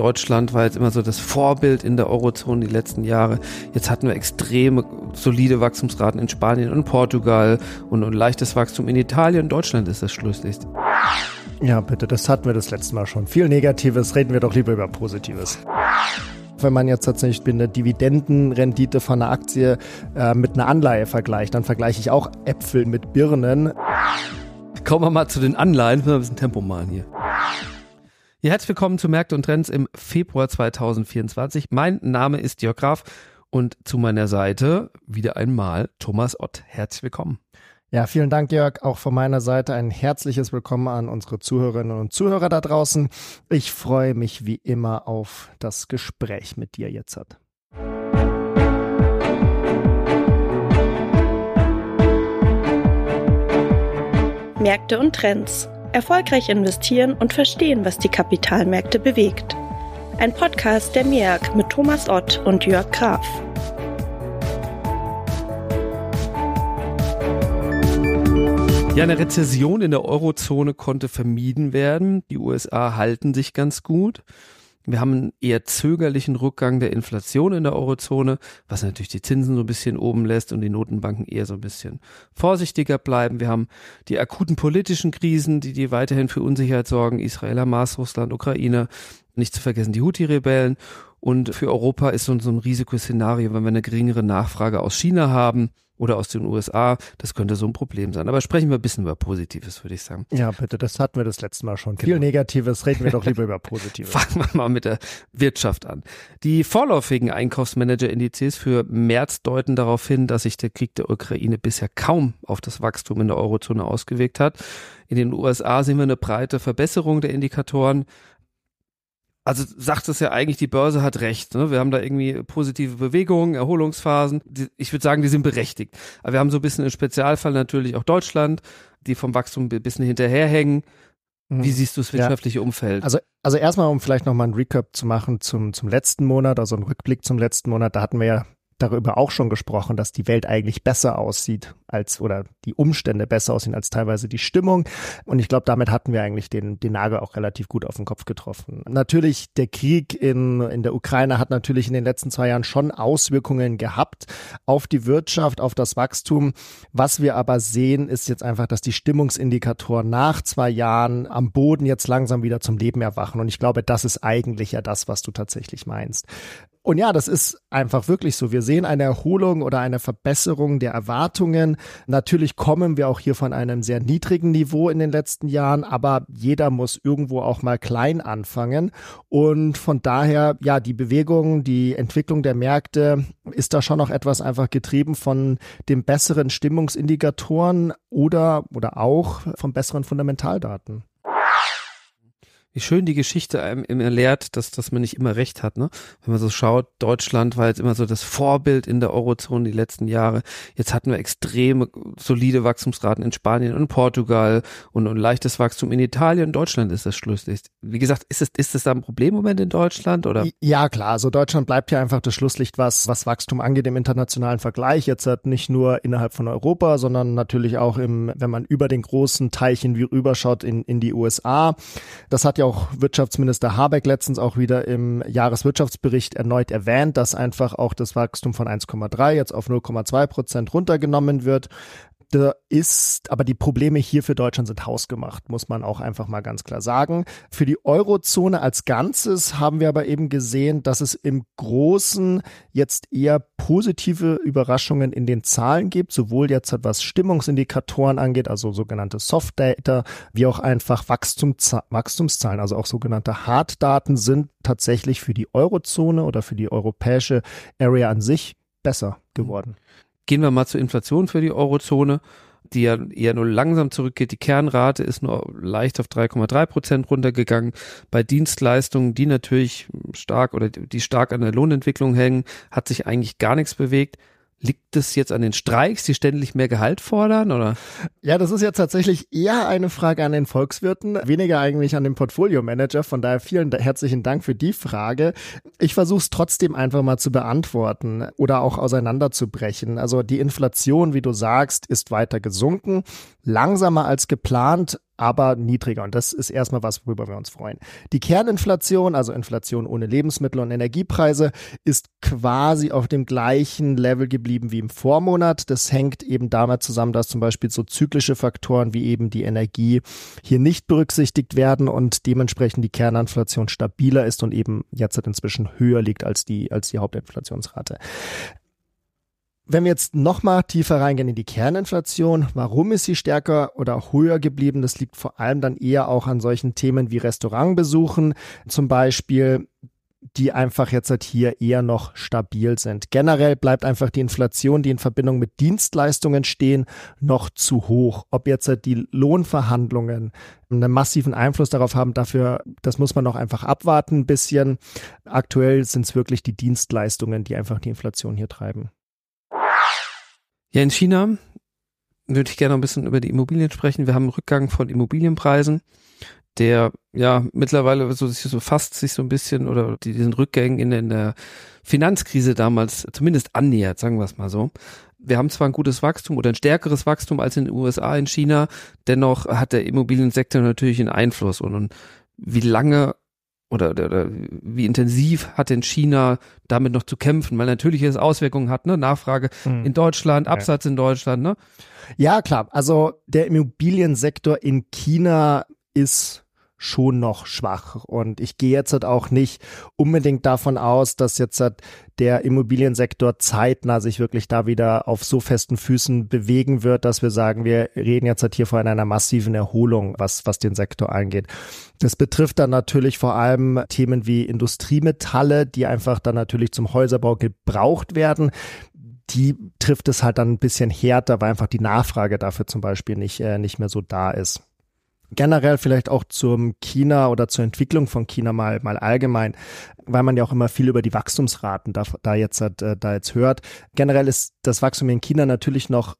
Deutschland war jetzt immer so das Vorbild in der Eurozone die letzten Jahre. Jetzt hatten wir extreme solide Wachstumsraten in Spanien und Portugal und, und leichtes Wachstum in Italien. Deutschland ist das Schlusslicht. Ja, bitte, das hatten wir das letzte Mal schon. Viel Negatives, reden wir doch lieber über Positives. Wenn man jetzt tatsächlich eine Dividendenrendite von einer Aktie äh, mit einer Anleihe vergleicht, dann vergleiche ich auch Äpfel mit Birnen. Kommen wir mal zu den Anleihen, wir ein bisschen Tempo machen hier. Ja, herzlich willkommen zu Märkte und Trends im Februar 2024. Mein Name ist Jörg Graf und zu meiner Seite wieder einmal Thomas Ott. Herzlich willkommen. Ja, vielen Dank, Jörg. Auch von meiner Seite ein herzliches Willkommen an unsere Zuhörerinnen und Zuhörer da draußen. Ich freue mich wie immer auf das Gespräch mit dir jetzt. Hat. Märkte und Trends. Erfolgreich investieren und verstehen, was die Kapitalmärkte bewegt. Ein Podcast der MEAG mit Thomas Ott und Jörg Graf. Ja, eine Rezession in der Eurozone konnte vermieden werden. Die USA halten sich ganz gut. Wir haben einen eher zögerlichen Rückgang der Inflation in der Eurozone, was natürlich die Zinsen so ein bisschen oben lässt und die Notenbanken eher so ein bisschen vorsichtiger bleiben. Wir haben die akuten politischen Krisen, die, die weiterhin für Unsicherheit sorgen. Israel, Hamas, Russland, Ukraine. Nicht zu vergessen die Houthi-Rebellen. Und für Europa ist so, so ein Risikoszenario, wenn wir eine geringere Nachfrage aus China haben oder aus den USA, das könnte so ein Problem sein. Aber sprechen wir ein bisschen über Positives, würde ich sagen. Ja, bitte, das hatten wir das letzte Mal schon. Genau. Viel Negatives, reden wir doch lieber über Positives. Fangen wir mal mit der Wirtschaft an. Die vorläufigen Einkaufsmanager-Indizes für März deuten darauf hin, dass sich der Krieg der Ukraine bisher kaum auf das Wachstum in der Eurozone ausgewirkt hat. In den USA sehen wir eine breite Verbesserung der Indikatoren also sagt es ja eigentlich, die Börse hat recht. Ne? Wir haben da irgendwie positive Bewegungen, Erholungsphasen. Die, ich würde sagen, die sind berechtigt. Aber wir haben so ein bisschen im Spezialfall natürlich auch Deutschland, die vom Wachstum ein bisschen hinterherhängen. Wie mhm. siehst du das wirtschaftliche ja. Umfeld? Also, also erstmal, um vielleicht nochmal ein Recap zu machen zum, zum letzten Monat, also ein Rückblick zum letzten Monat, da hatten wir ja darüber auch schon gesprochen, dass die Welt eigentlich besser aussieht als oder die Umstände besser aussehen als teilweise die Stimmung. Und ich glaube, damit hatten wir eigentlich den, den Nagel auch relativ gut auf den Kopf getroffen. Natürlich, der Krieg in, in der Ukraine hat natürlich in den letzten zwei Jahren schon Auswirkungen gehabt auf die Wirtschaft, auf das Wachstum. Was wir aber sehen, ist jetzt einfach, dass die Stimmungsindikatoren nach zwei Jahren am Boden jetzt langsam wieder zum Leben erwachen. Und ich glaube, das ist eigentlich ja das, was du tatsächlich meinst. Und ja, das ist einfach wirklich so. Wir sehen eine Erholung oder eine Verbesserung der Erwartungen. Natürlich kommen wir auch hier von einem sehr niedrigen Niveau in den letzten Jahren, aber jeder muss irgendwo auch mal klein anfangen. Und von daher, ja, die Bewegung, die Entwicklung der Märkte ist da schon noch etwas einfach getrieben von den besseren Stimmungsindikatoren oder, oder auch von besseren Fundamentaldaten wie schön die Geschichte einem immer lehrt, dass, dass man nicht immer recht hat. Ne? Wenn man so schaut, Deutschland war jetzt immer so das Vorbild in der Eurozone die letzten Jahre. Jetzt hatten wir extreme solide Wachstumsraten in Spanien und Portugal und, und leichtes Wachstum in Italien. Deutschland ist das Schlusslicht. Wie gesagt, ist es, ist es da ein Problemmoment in Deutschland oder? Ja, klar. Also Deutschland bleibt ja einfach das Schlusslicht, was, was Wachstum angeht im internationalen Vergleich. Jetzt halt nicht nur innerhalb von Europa, sondern natürlich auch im, wenn man über den großen Teilchen wie rüberschaut in, in die USA. Das hat ja auch Wirtschaftsminister Habeck letztens auch wieder im Jahreswirtschaftsbericht erneut erwähnt, dass einfach auch das Wachstum von 1,3 jetzt auf 0,2 Prozent runtergenommen wird. Da ist, aber die Probleme hier für Deutschland sind hausgemacht, muss man auch einfach mal ganz klar sagen. Für die Eurozone als Ganzes haben wir aber eben gesehen, dass es im Großen jetzt eher positive Überraschungen in den Zahlen gibt, sowohl jetzt was Stimmungsindikatoren angeht, also sogenannte Soft Data, wie auch einfach Wachstumszahlen, also auch sogenannte Harddaten sind tatsächlich für die Eurozone oder für die europäische Area an sich besser geworden. Gehen wir mal zur Inflation für die Eurozone, die ja eher nur langsam zurückgeht. Die Kernrate ist nur leicht auf 3,3 Prozent runtergegangen. Bei Dienstleistungen, die natürlich stark oder die stark an der Lohnentwicklung hängen, hat sich eigentlich gar nichts bewegt. Liegt es jetzt an den Streiks, die ständig mehr Gehalt fordern, oder? Ja, das ist jetzt tatsächlich eher eine Frage an den Volkswirten, weniger eigentlich an den Portfolio-Manager. Von daher vielen herzlichen Dank für die Frage. Ich versuche es trotzdem einfach mal zu beantworten oder auch auseinanderzubrechen. Also die Inflation, wie du sagst, ist weiter gesunken, langsamer als geplant, aber niedriger. Und das ist erstmal was, worüber wir uns freuen. Die Kerninflation, also Inflation ohne Lebensmittel und Energiepreise, ist quasi auf dem gleichen Level geblieben wie im Vormonat. Das hängt eben damit zusammen, dass zum Beispiel so zyklische Faktoren wie eben die Energie hier nicht berücksichtigt werden und dementsprechend die Kerninflation stabiler ist und eben jetzt inzwischen höher liegt als die, als die Hauptinflationsrate. Wenn wir jetzt noch mal tiefer reingehen in die Kerninflation, warum ist sie stärker oder höher geblieben? Das liegt vor allem dann eher auch an solchen Themen wie Restaurantbesuchen zum Beispiel, die einfach jetzt halt hier eher noch stabil sind. Generell bleibt einfach die Inflation, die in Verbindung mit Dienstleistungen stehen, noch zu hoch. Ob jetzt halt die Lohnverhandlungen einen massiven Einfluss darauf haben, dafür, das muss man noch einfach abwarten ein bisschen. Aktuell sind es wirklich die Dienstleistungen, die einfach die Inflation hier treiben. Ja, in China würde ich gerne ein bisschen über die Immobilien sprechen. Wir haben einen Rückgang von Immobilienpreisen, der ja mittlerweile so, so fast sich so ein bisschen oder diesen Rückgängen in, in der Finanzkrise damals zumindest annähert, sagen wir es mal so. Wir haben zwar ein gutes Wachstum oder ein stärkeres Wachstum als in den USA, in China, dennoch hat der Immobiliensektor natürlich einen Einfluss und, und wie lange oder, oder, oder wie intensiv hat denn China damit noch zu kämpfen? Weil natürlich es Auswirkungen hat, ne? Nachfrage mhm. in Deutschland, Absatz ja. in Deutschland, ne? Ja, klar. Also der Immobiliensektor in China ist schon noch schwach. Und ich gehe jetzt halt auch nicht unbedingt davon aus, dass jetzt halt der Immobiliensektor zeitnah sich wirklich da wieder auf so festen Füßen bewegen wird, dass wir sagen, wir reden jetzt halt hier von einer massiven Erholung, was, was den Sektor angeht. Das betrifft dann natürlich vor allem Themen wie Industriemetalle, die einfach dann natürlich zum Häuserbau gebraucht werden die trifft es halt dann ein bisschen härter, weil einfach die Nachfrage dafür zum Beispiel nicht, äh, nicht mehr so da ist generell vielleicht auch zum China oder zur Entwicklung von China mal, mal allgemein, weil man ja auch immer viel über die Wachstumsraten da, da jetzt, äh, da jetzt hört. Generell ist das Wachstum in China natürlich noch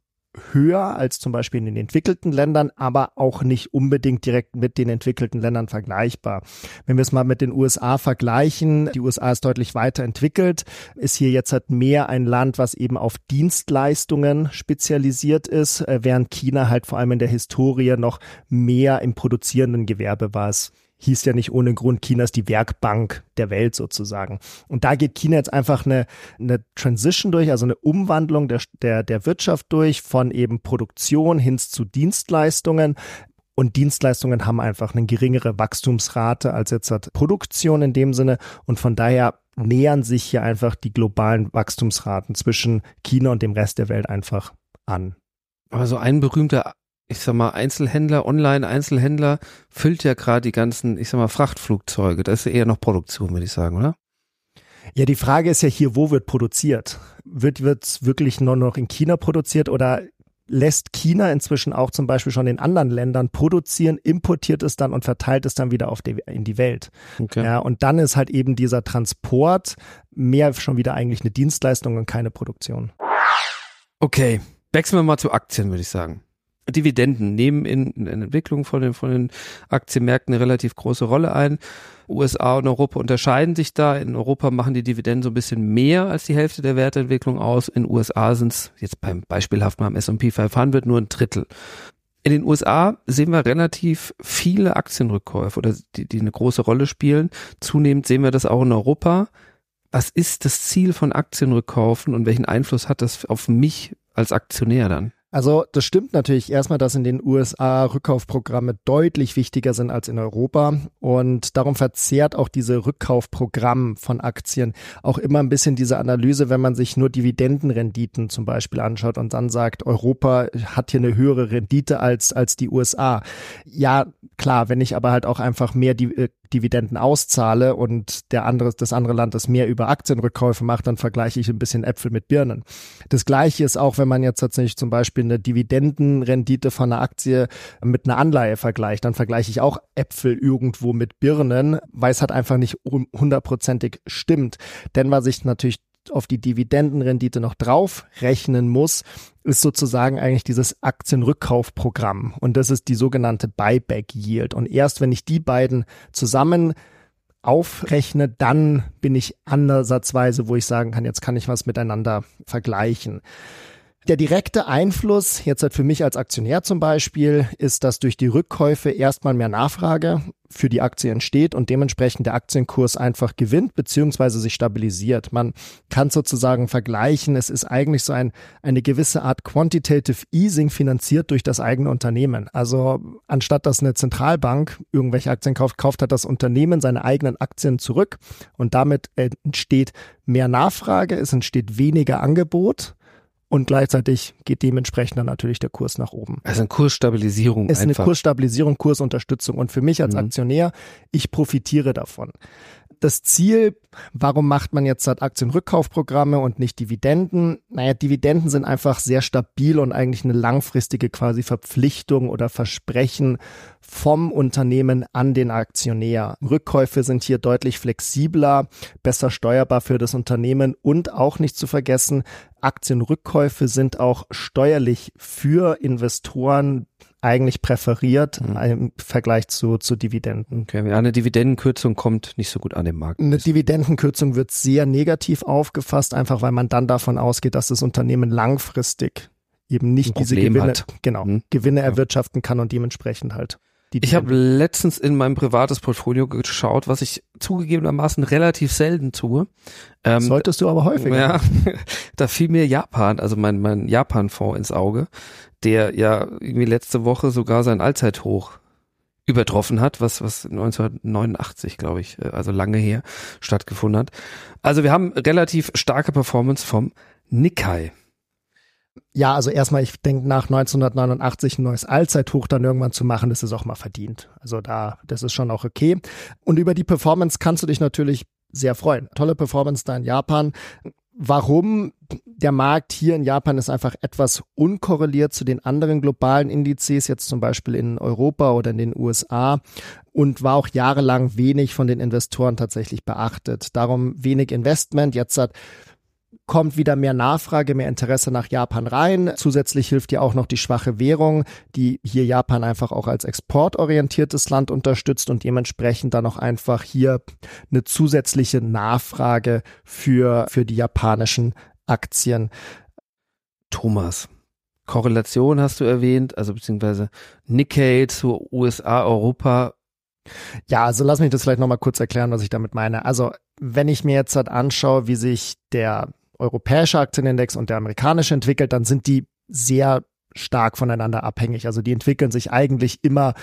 höher als zum Beispiel in den entwickelten Ländern, aber auch nicht unbedingt direkt mit den entwickelten Ländern vergleichbar. Wenn wir es mal mit den USA vergleichen, die USA ist deutlich weiterentwickelt, ist hier jetzt halt mehr ein Land, was eben auf Dienstleistungen spezialisiert ist, äh, während China halt vor allem in der Historie noch mehr im produzierenden Gewerbe war. Es hieß ja nicht ohne Grund Chinas die Werkbank der Welt sozusagen. Und da geht China jetzt einfach eine, eine Transition durch, also eine Umwandlung der, der, der Wirtschaft durch von eben Produktion hin zu Dienstleistungen. Und Dienstleistungen haben einfach eine geringere Wachstumsrate als jetzt hat Produktion in dem Sinne. Und von daher nähern sich hier einfach die globalen Wachstumsraten zwischen China und dem Rest der Welt einfach an. Aber so ein berühmter ich sag mal, Einzelhändler, Online-Einzelhändler füllt ja gerade die ganzen, ich sag mal, Frachtflugzeuge. Das ist eher noch Produktion, würde ich sagen, oder? Ja, die Frage ist ja hier, wo wird produziert? Wird wird's wirklich nur noch in China produziert oder lässt China inzwischen auch zum Beispiel schon in anderen Ländern produzieren, importiert es dann und verteilt es dann wieder auf die, in die Welt. Okay. Ja, und dann ist halt eben dieser Transport mehr schon wieder eigentlich eine Dienstleistung und keine Produktion. Okay, wechseln wir mal zu Aktien, würde ich sagen. Dividenden nehmen in, in Entwicklung von den, von den Aktienmärkten eine relativ große Rolle ein. USA und Europa unterscheiden sich da. In Europa machen die Dividenden so ein bisschen mehr als die Hälfte der Wertentwicklung aus. In USA sind es jetzt beim beispielhaft mal am S&P 500 nur ein Drittel. In den USA sehen wir relativ viele Aktienrückkäufe oder die, die eine große Rolle spielen. Zunehmend sehen wir das auch in Europa. Was ist das Ziel von Aktienrückkaufen und welchen Einfluss hat das auf mich als Aktionär dann? Also das stimmt natürlich erstmal, dass in den USA Rückkaufprogramme deutlich wichtiger sind als in Europa und darum verzehrt auch diese Rückkaufprogramm von Aktien auch immer ein bisschen diese Analyse, wenn man sich nur Dividendenrenditen zum Beispiel anschaut und dann sagt, Europa hat hier eine höhere Rendite als, als die USA. Ja, klar, wenn ich aber halt auch einfach mehr die, äh, Dividenden auszahle und der andere, das andere Land das mehr über Aktienrückkäufe macht, dann vergleiche ich ein bisschen Äpfel mit Birnen. Das gleiche ist auch, wenn man jetzt tatsächlich zum Beispiel eine Dividendenrendite von einer Aktie mit einer Anleihe vergleicht, dann vergleiche ich auch Äpfel irgendwo mit Birnen, weil es halt einfach nicht hundertprozentig stimmt. Denn was ich natürlich auf die Dividendenrendite noch draufrechnen muss, ist sozusagen eigentlich dieses Aktienrückkaufprogramm. Und das ist die sogenannte Buyback Yield. Und erst wenn ich die beiden zusammen aufrechne, dann bin ich andersatzweise, wo ich sagen kann, jetzt kann ich was miteinander vergleichen. Der direkte Einfluss, jetzt halt für mich als Aktionär zum Beispiel, ist, dass durch die Rückkäufe erstmal mehr Nachfrage für die Aktie entsteht und dementsprechend der Aktienkurs einfach gewinnt beziehungsweise sich stabilisiert. Man kann sozusagen vergleichen, es ist eigentlich so ein, eine gewisse Art Quantitative Easing finanziert durch das eigene Unternehmen. Also anstatt dass eine Zentralbank irgendwelche Aktien kauft, kauft hat das Unternehmen seine eigenen Aktien zurück und damit entsteht mehr Nachfrage, es entsteht weniger Angebot und gleichzeitig geht dementsprechend dann natürlich der Kurs nach oben. Also eine Kursstabilisierung. Es ist einfach. eine Kursstabilisierung, Kursunterstützung und für mich als mhm. Aktionär, ich profitiere davon das Ziel, warum macht man jetzt halt Aktienrückkaufprogramme und nicht Dividenden? Naja, Dividenden sind einfach sehr stabil und eigentlich eine langfristige quasi Verpflichtung oder Versprechen vom Unternehmen an den Aktionär. Rückkäufe sind hier deutlich flexibler, besser steuerbar für das Unternehmen und auch nicht zu vergessen, Aktienrückkäufe sind auch steuerlich für Investoren eigentlich präferiert mhm. im Vergleich zu, zu Dividenden. Okay, eine Dividendenkürzung kommt nicht so gut an den Markt. Eine Dividendenkürzung wird sehr negativ aufgefasst, einfach weil man dann davon ausgeht, dass das Unternehmen langfristig eben nicht diese Gewinne, hat. genau, mhm. Gewinne erwirtschaften kann und dementsprechend halt ich habe letztens in meinem privates Portfolio geschaut, was ich zugegebenermaßen relativ selten tue. Ähm, Solltest du aber häufiger. Ja, da fiel mir Japan, also mein, mein Japan-Fonds ins Auge, der ja irgendwie letzte Woche sogar sein Allzeithoch übertroffen hat, was, was 1989, glaube ich, äh, also lange her stattgefunden hat. Also wir haben relativ starke Performance vom Nikkei. Ja, also erstmal, ich denke, nach 1989 ein neues Allzeithoch dann irgendwann zu machen, das ist auch mal verdient. Also da, das ist schon auch okay. Und über die Performance kannst du dich natürlich sehr freuen. Tolle Performance da in Japan. Warum der Markt hier in Japan ist einfach etwas unkorreliert zu den anderen globalen Indizes, jetzt zum Beispiel in Europa oder in den USA und war auch jahrelang wenig von den Investoren tatsächlich beachtet. Darum wenig Investment. Jetzt hat kommt wieder mehr Nachfrage, mehr Interesse nach Japan rein. Zusätzlich hilft ja auch noch die schwache Währung, die hier Japan einfach auch als exportorientiertes Land unterstützt und dementsprechend dann auch einfach hier eine zusätzliche Nachfrage für, für die japanischen Aktien. Thomas. Korrelation hast du erwähnt, also beziehungsweise Nikkei zu USA, Europa. Ja, also lass mich das vielleicht nochmal kurz erklären, was ich damit meine. Also wenn ich mir jetzt halt anschaue, wie sich der europäische Aktienindex und der amerikanische entwickelt, dann sind die sehr stark voneinander abhängig. Also die entwickeln sich eigentlich immer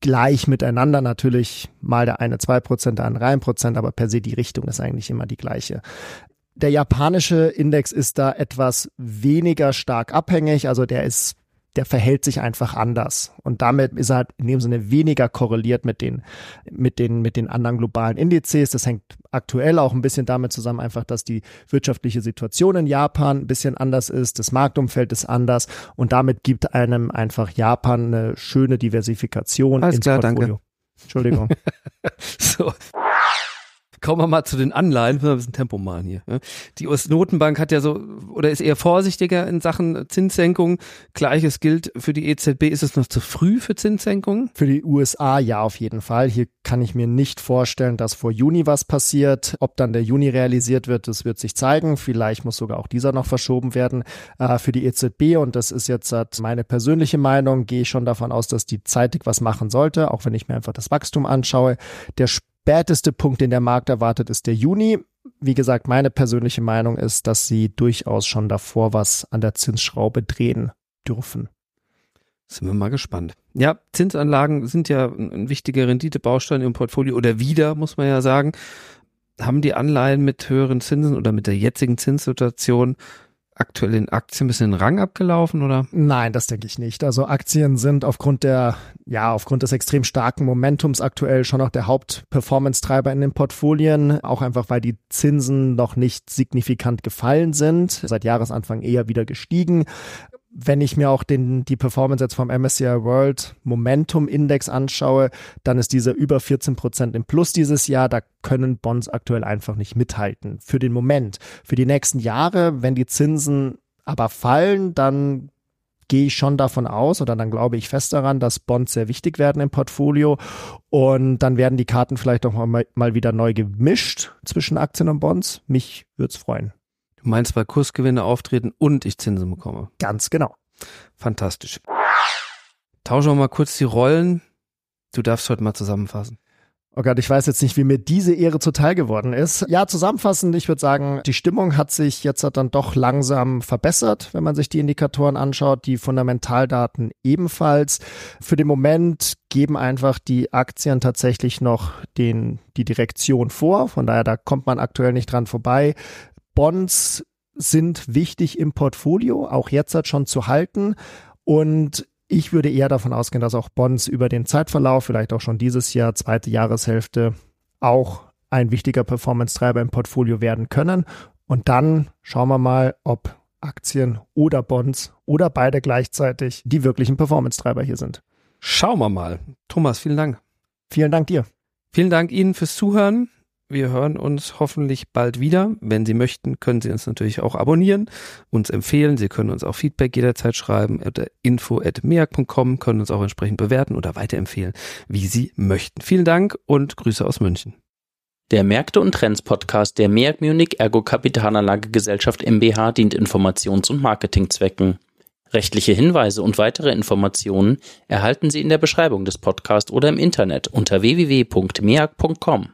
gleich miteinander. Natürlich mal der eine zwei Prozent, der andere ein Prozent, aber per se die Richtung ist eigentlich immer die gleiche. Der japanische Index ist da etwas weniger stark abhängig. Also der ist der verhält sich einfach anders. Und damit ist er halt in dem Sinne weniger korreliert mit den, mit den, mit den anderen globalen Indizes. Das hängt aktuell auch ein bisschen damit zusammen, einfach, dass die wirtschaftliche Situation in Japan ein bisschen anders ist. Das Marktumfeld ist anders. Und damit gibt einem einfach Japan eine schöne Diversifikation Alles ins klar, Portfolio. Danke. Entschuldigung. so. Kommen wir mal zu den Anleihen, wir ein bisschen Tempo machen hier. Die US-Notenbank hat ja so, oder ist eher vorsichtiger in Sachen Zinssenkung. Gleiches gilt für die EZB. Ist es noch zu früh für Zinssenkungen? Für die USA ja, auf jeden Fall. Hier kann ich mir nicht vorstellen, dass vor Juni was passiert. Ob dann der Juni realisiert wird, das wird sich zeigen. Vielleicht muss sogar auch dieser noch verschoben werden. Äh, für die EZB, und das ist jetzt meine persönliche Meinung, gehe ich schon davon aus, dass die zeitig was machen sollte, auch wenn ich mir einfach das Wachstum anschaue. Der späteste Punkt, den der Markt erwartet, ist der Juni. Wie gesagt, meine persönliche Meinung ist, dass sie durchaus schon davor was an der Zinsschraube drehen dürfen. Sind wir mal gespannt. Ja, Zinsanlagen sind ja ein wichtiger Renditebaustein im Portfolio oder wieder, muss man ja sagen. Haben die Anleihen mit höheren Zinsen oder mit der jetzigen Zinssituation aktuell in Aktien ein bisschen Rang abgelaufen oder? Nein, das denke ich nicht. Also Aktien sind aufgrund der, ja, aufgrund des extrem starken Momentums aktuell schon noch der Hauptperformance-Treiber in den Portfolien. Auch einfach, weil die Zinsen noch nicht signifikant gefallen sind. Seit Jahresanfang eher wieder gestiegen wenn ich mir auch den, die Performance jetzt vom MSCI World Momentum Index anschaue, dann ist dieser über 14 Prozent im Plus dieses Jahr. Da können Bonds aktuell einfach nicht mithalten. Für den Moment. Für die nächsten Jahre, wenn die Zinsen aber fallen, dann gehe ich schon davon aus oder dann glaube ich fest daran, dass Bonds sehr wichtig werden im Portfolio und dann werden die Karten vielleicht auch mal, mal wieder neu gemischt zwischen Aktien und Bonds. Mich würde es freuen. Du meinst, weil Kursgewinne auftreten und ich Zinsen bekomme. Ganz genau. Fantastisch. Tauschen wir mal kurz die Rollen. Du darfst heute mal zusammenfassen. Oh Gott, ich weiß jetzt nicht, wie mir diese Ehre zuteil geworden ist. Ja, zusammenfassend, ich würde sagen, die Stimmung hat sich jetzt dann doch langsam verbessert, wenn man sich die Indikatoren anschaut, die Fundamentaldaten ebenfalls. Für den Moment geben einfach die Aktien tatsächlich noch den, die Direktion vor. Von daher, da kommt man aktuell nicht dran vorbei. Bonds sind wichtig im Portfolio, auch jetzt hat schon zu halten. Und ich würde eher davon ausgehen, dass auch Bonds über den Zeitverlauf, vielleicht auch schon dieses Jahr, zweite Jahreshälfte, auch ein wichtiger Performance-Treiber im Portfolio werden können. Und dann schauen wir mal, ob Aktien oder Bonds oder beide gleichzeitig die wirklichen Performance-Treiber hier sind. Schauen wir mal. Thomas, vielen Dank. Vielen Dank dir. Vielen Dank Ihnen fürs Zuhören. Wir hören uns hoffentlich bald wieder. Wenn Sie möchten, können Sie uns natürlich auch abonnieren, uns empfehlen. Sie können uns auch Feedback jederzeit schreiben unter info.meag.com, können uns auch entsprechend bewerten oder weiterempfehlen, wie Sie möchten. Vielen Dank und Grüße aus München. Der Märkte und Trends Podcast der MEAG Munich Ergo Kapitalanlagegesellschaft MBH dient Informations- und Marketingzwecken. Rechtliche Hinweise und weitere Informationen erhalten Sie in der Beschreibung des Podcasts oder im Internet unter www.meag.com.